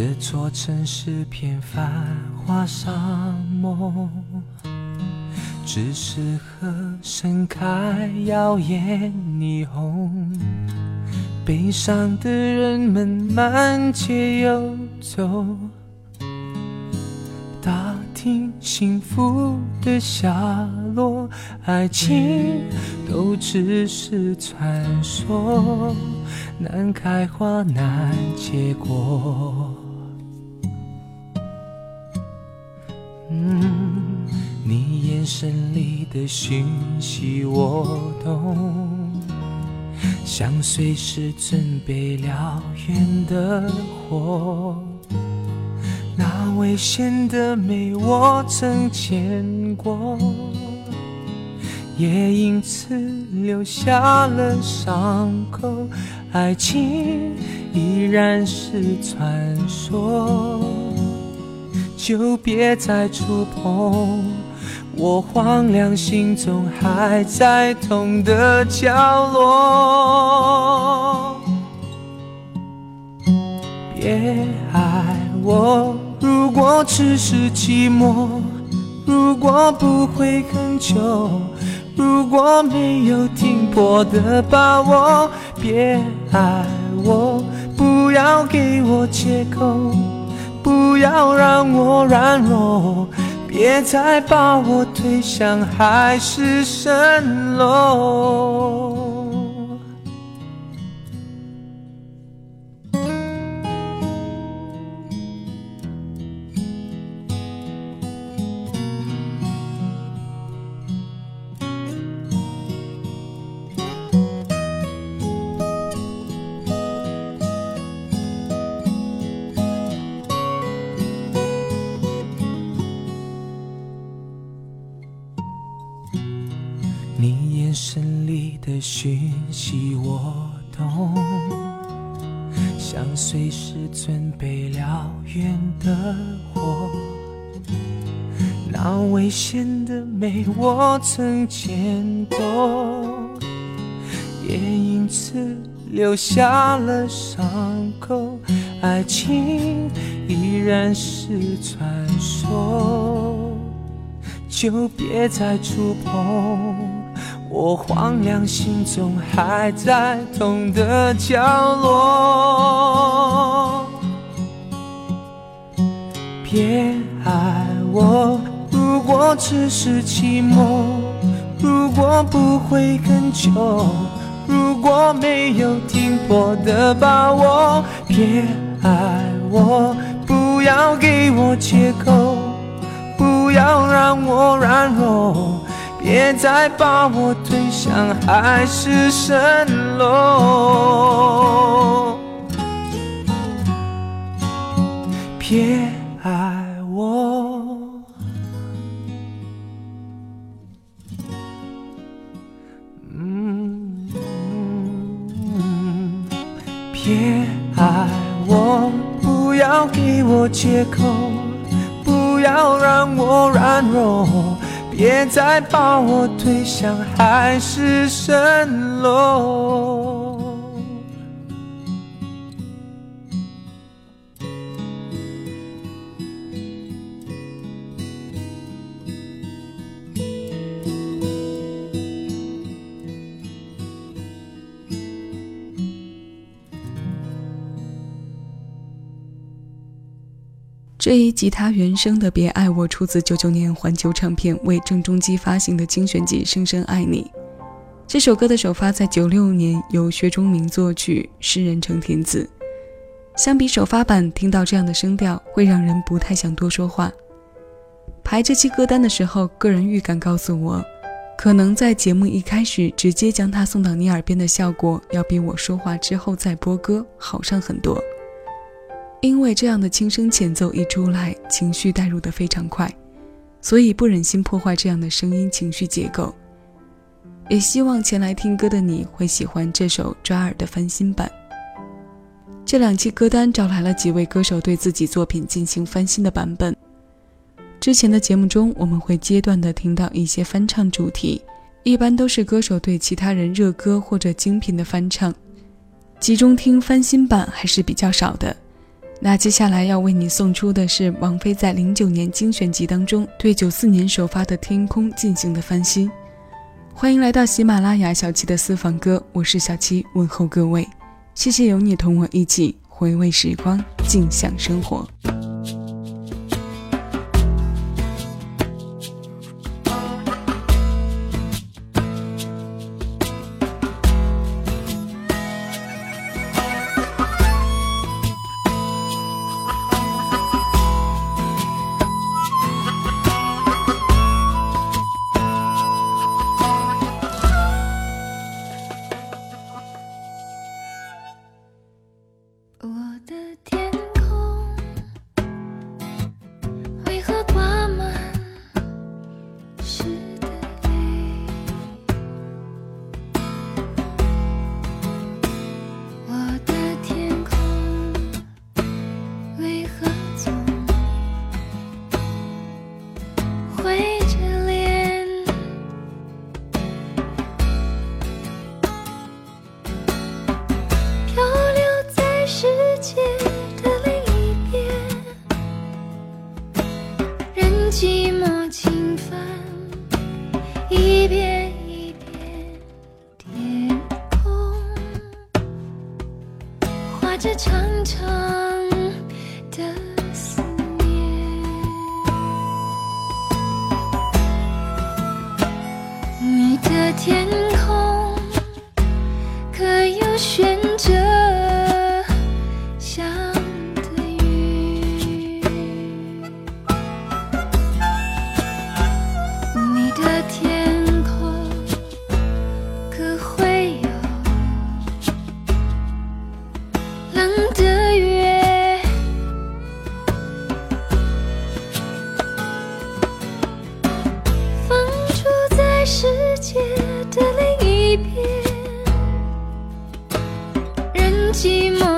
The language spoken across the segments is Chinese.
这座城市片繁华沙漠，只适合盛开耀眼霓虹。悲伤的人们满街游走，打听幸福的下落，爱情都只是传说，难开花难结果。你眼神里的讯息我懂。像随时准备燎原的火，那危险的美我曾见过，也因此留下了伤口。爱情依然是传说，就别再触碰。我荒凉心中还在痛的角落，别爱我。如果只是寂寞，如果不会很久，如果没有停泊的把握，别爱我。不要给我借口，不要让我软弱。别再把我推向海市蜃楼。讯息我懂，像随时准备燎原的火，那危险的美我曾见过，也因此留下了伤口。爱情依然是传说，就别再触碰。我荒凉心中还在痛的角落，别爱我。如果只是寂寞，如果不会很久，如果没有停泊的把握，别爱我。不要给我借口，不要让我软弱。别再把我推向海市蜃楼，别爱我，嗯，别爱我，不要给我借口，不要让我软弱。别再把我推向海市蜃楼。这一吉他原声的《别爱我》出自九九年环球唱片为郑中基发行的精选集《深深爱你》。这首歌的首发在九六年，由薛忠明作曲，诗人程填词。相比首发版，听到这样的声调会让人不太想多说话。排这期歌单的时候，个人预感告诉我，可能在节目一开始直接将它送到你耳边的效果，要比我说话之后再播歌好上很多。因为这样的轻声前奏一出来，情绪带入的非常快，所以不忍心破坏这样的声音情绪结构。也希望前来听歌的你会喜欢这首抓耳的翻新版。这两期歌单找来了几位歌手对自己作品进行翻新的版本。之前的节目中，我们会阶段的听到一些翻唱主题，一般都是歌手对其他人热歌或者精品的翻唱，集中听翻新版还是比较少的。那接下来要为你送出的是王菲在零九年精选集当中对九四年首发的《天空》进行的翻新。欢迎来到喜马拉雅小七的私房歌，我是小七，问候各位，谢谢有你同我一起回味时光，尽享生活。寂寞。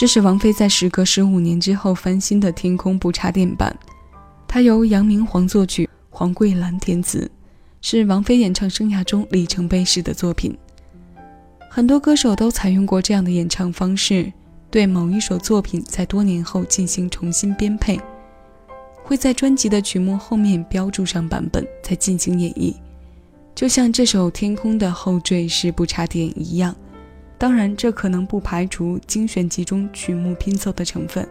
这是王菲在时隔十五年之后翻新的《天空不插电版》，它由杨明煌作曲，黄桂兰填词，是王菲演唱生涯中里程碑式的作品。很多歌手都采用过这样的演唱方式，对某一首作品在多年后进行重新编配，会在专辑的曲目后面标注上版本，再进行演绎，就像这首《天空》的后缀是不插电一样。当然，这可能不排除精选集中曲目拼凑的成分，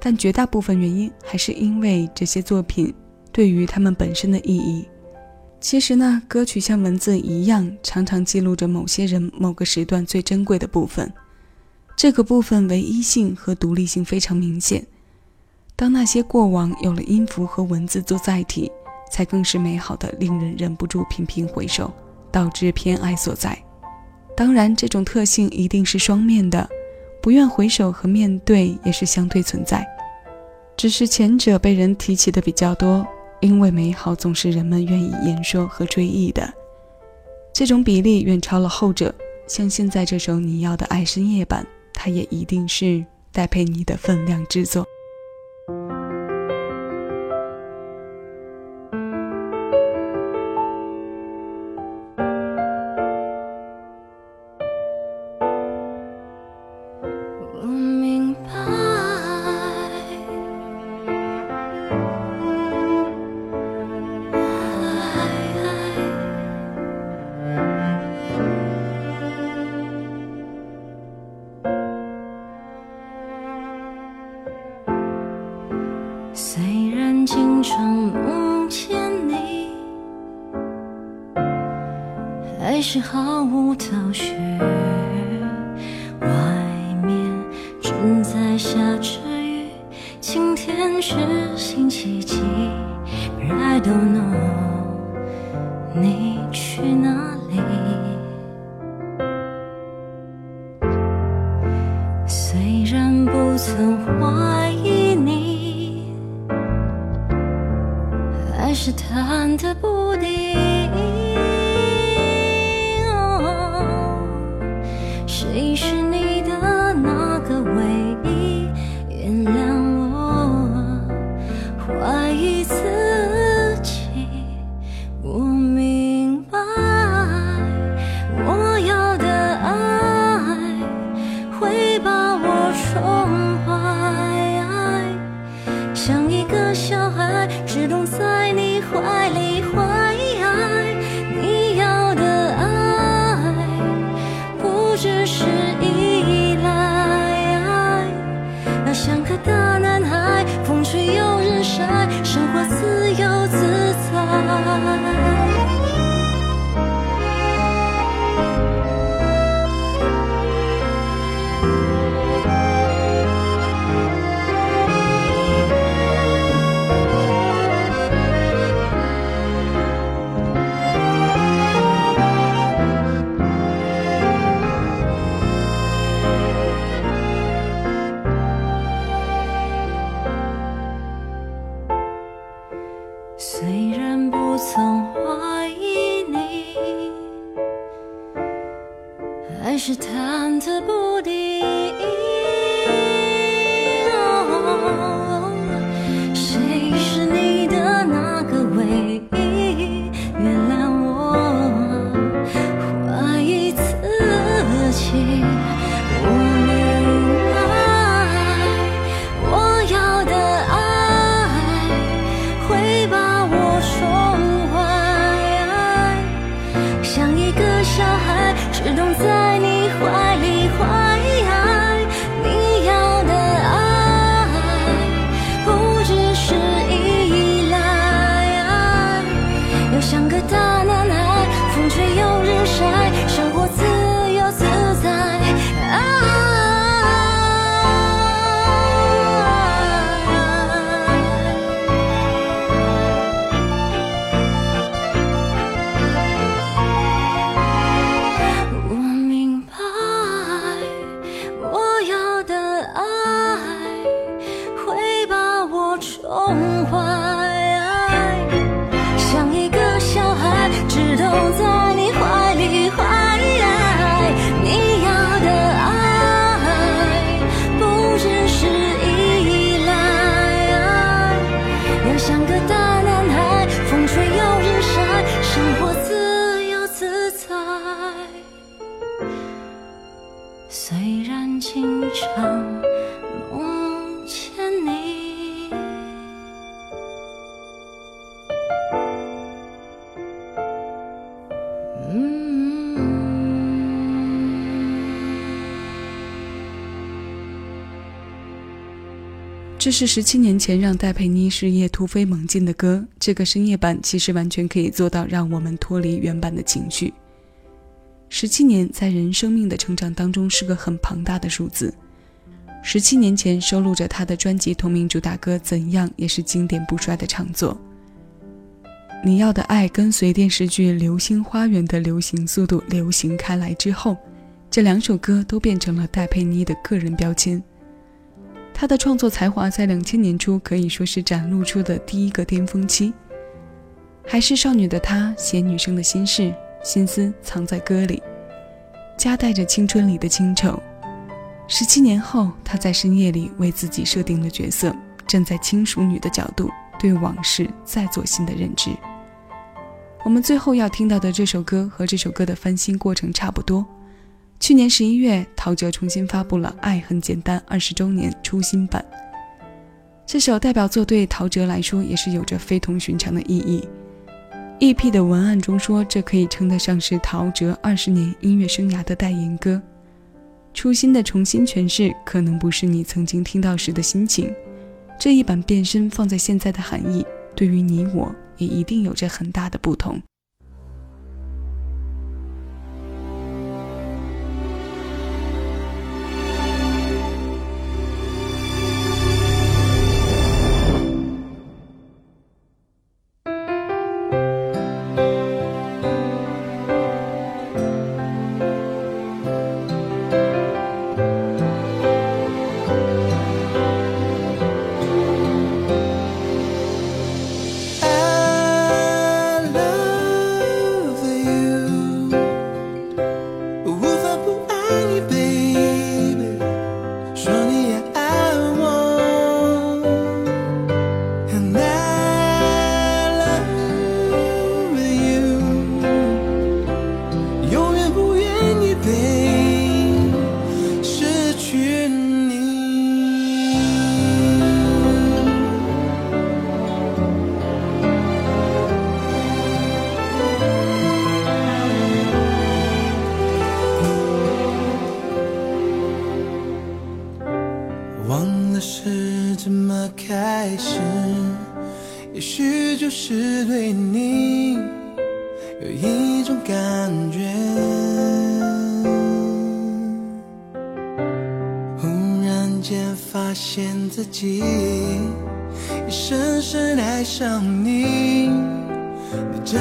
但绝大部分原因还是因为这些作品对于他们本身的意义。其实呢，歌曲像文字一样，常常记录着某些人某个时段最珍贵的部分，这个部分唯一性和独立性非常明显。当那些过往有了音符和文字做载体，才更是美好的，令人忍不住频频回首，导致偏爱所在。当然，这种特性一定是双面的，不愿回首和面对也是相对存在，只是前者被人提起的比较多，因为美好总是人们愿意言说和追忆的，这种比例远超了后者，像现在这首《你要的爱》深夜版，它也一定是戴佩妮的分量之作。经常梦见你，还是毫无头绪，外面正在下着雨，今天是星期几？But I don't know，你是你经常梦见你这是十七年前让戴佩妮事业突飞猛进的歌。这个深夜版其实完全可以做到让我们脱离原版的情绪。十七年在人生命的成长当中是个很庞大的数字。十七年前收录着他的专辑同名主打歌《怎样》也是经典不衰的唱作。你要的爱跟随电视剧《流星花园》的流行速度流行开来之后，这两首歌都变成了戴佩妮的个人标签。她的创作才华在两千年初可以说是展露出的第一个巅峰期。还是少女的她写女生的心事，心思藏在歌里。夹带着青春里的清愁。十七年后，她在深夜里为自己设定了角色，站在轻熟女的角度，对往事再做新的认知。我们最后要听到的这首歌和这首歌的翻新过程差不多。去年十一月，陶喆重新发布了《爱很简单》二十周年初心版。这首代表作对陶喆来说也是有着非同寻常的意义。EP 的文案中说，这可以称得上是陶喆二十年音乐生涯的代言歌。初心的重新诠释，可能不是你曾经听到时的心情。这一版变身放在现在的含义，对于你我也一定有着很大的不同。是对你有一种感觉，忽然间发现自己已深深爱上你，你真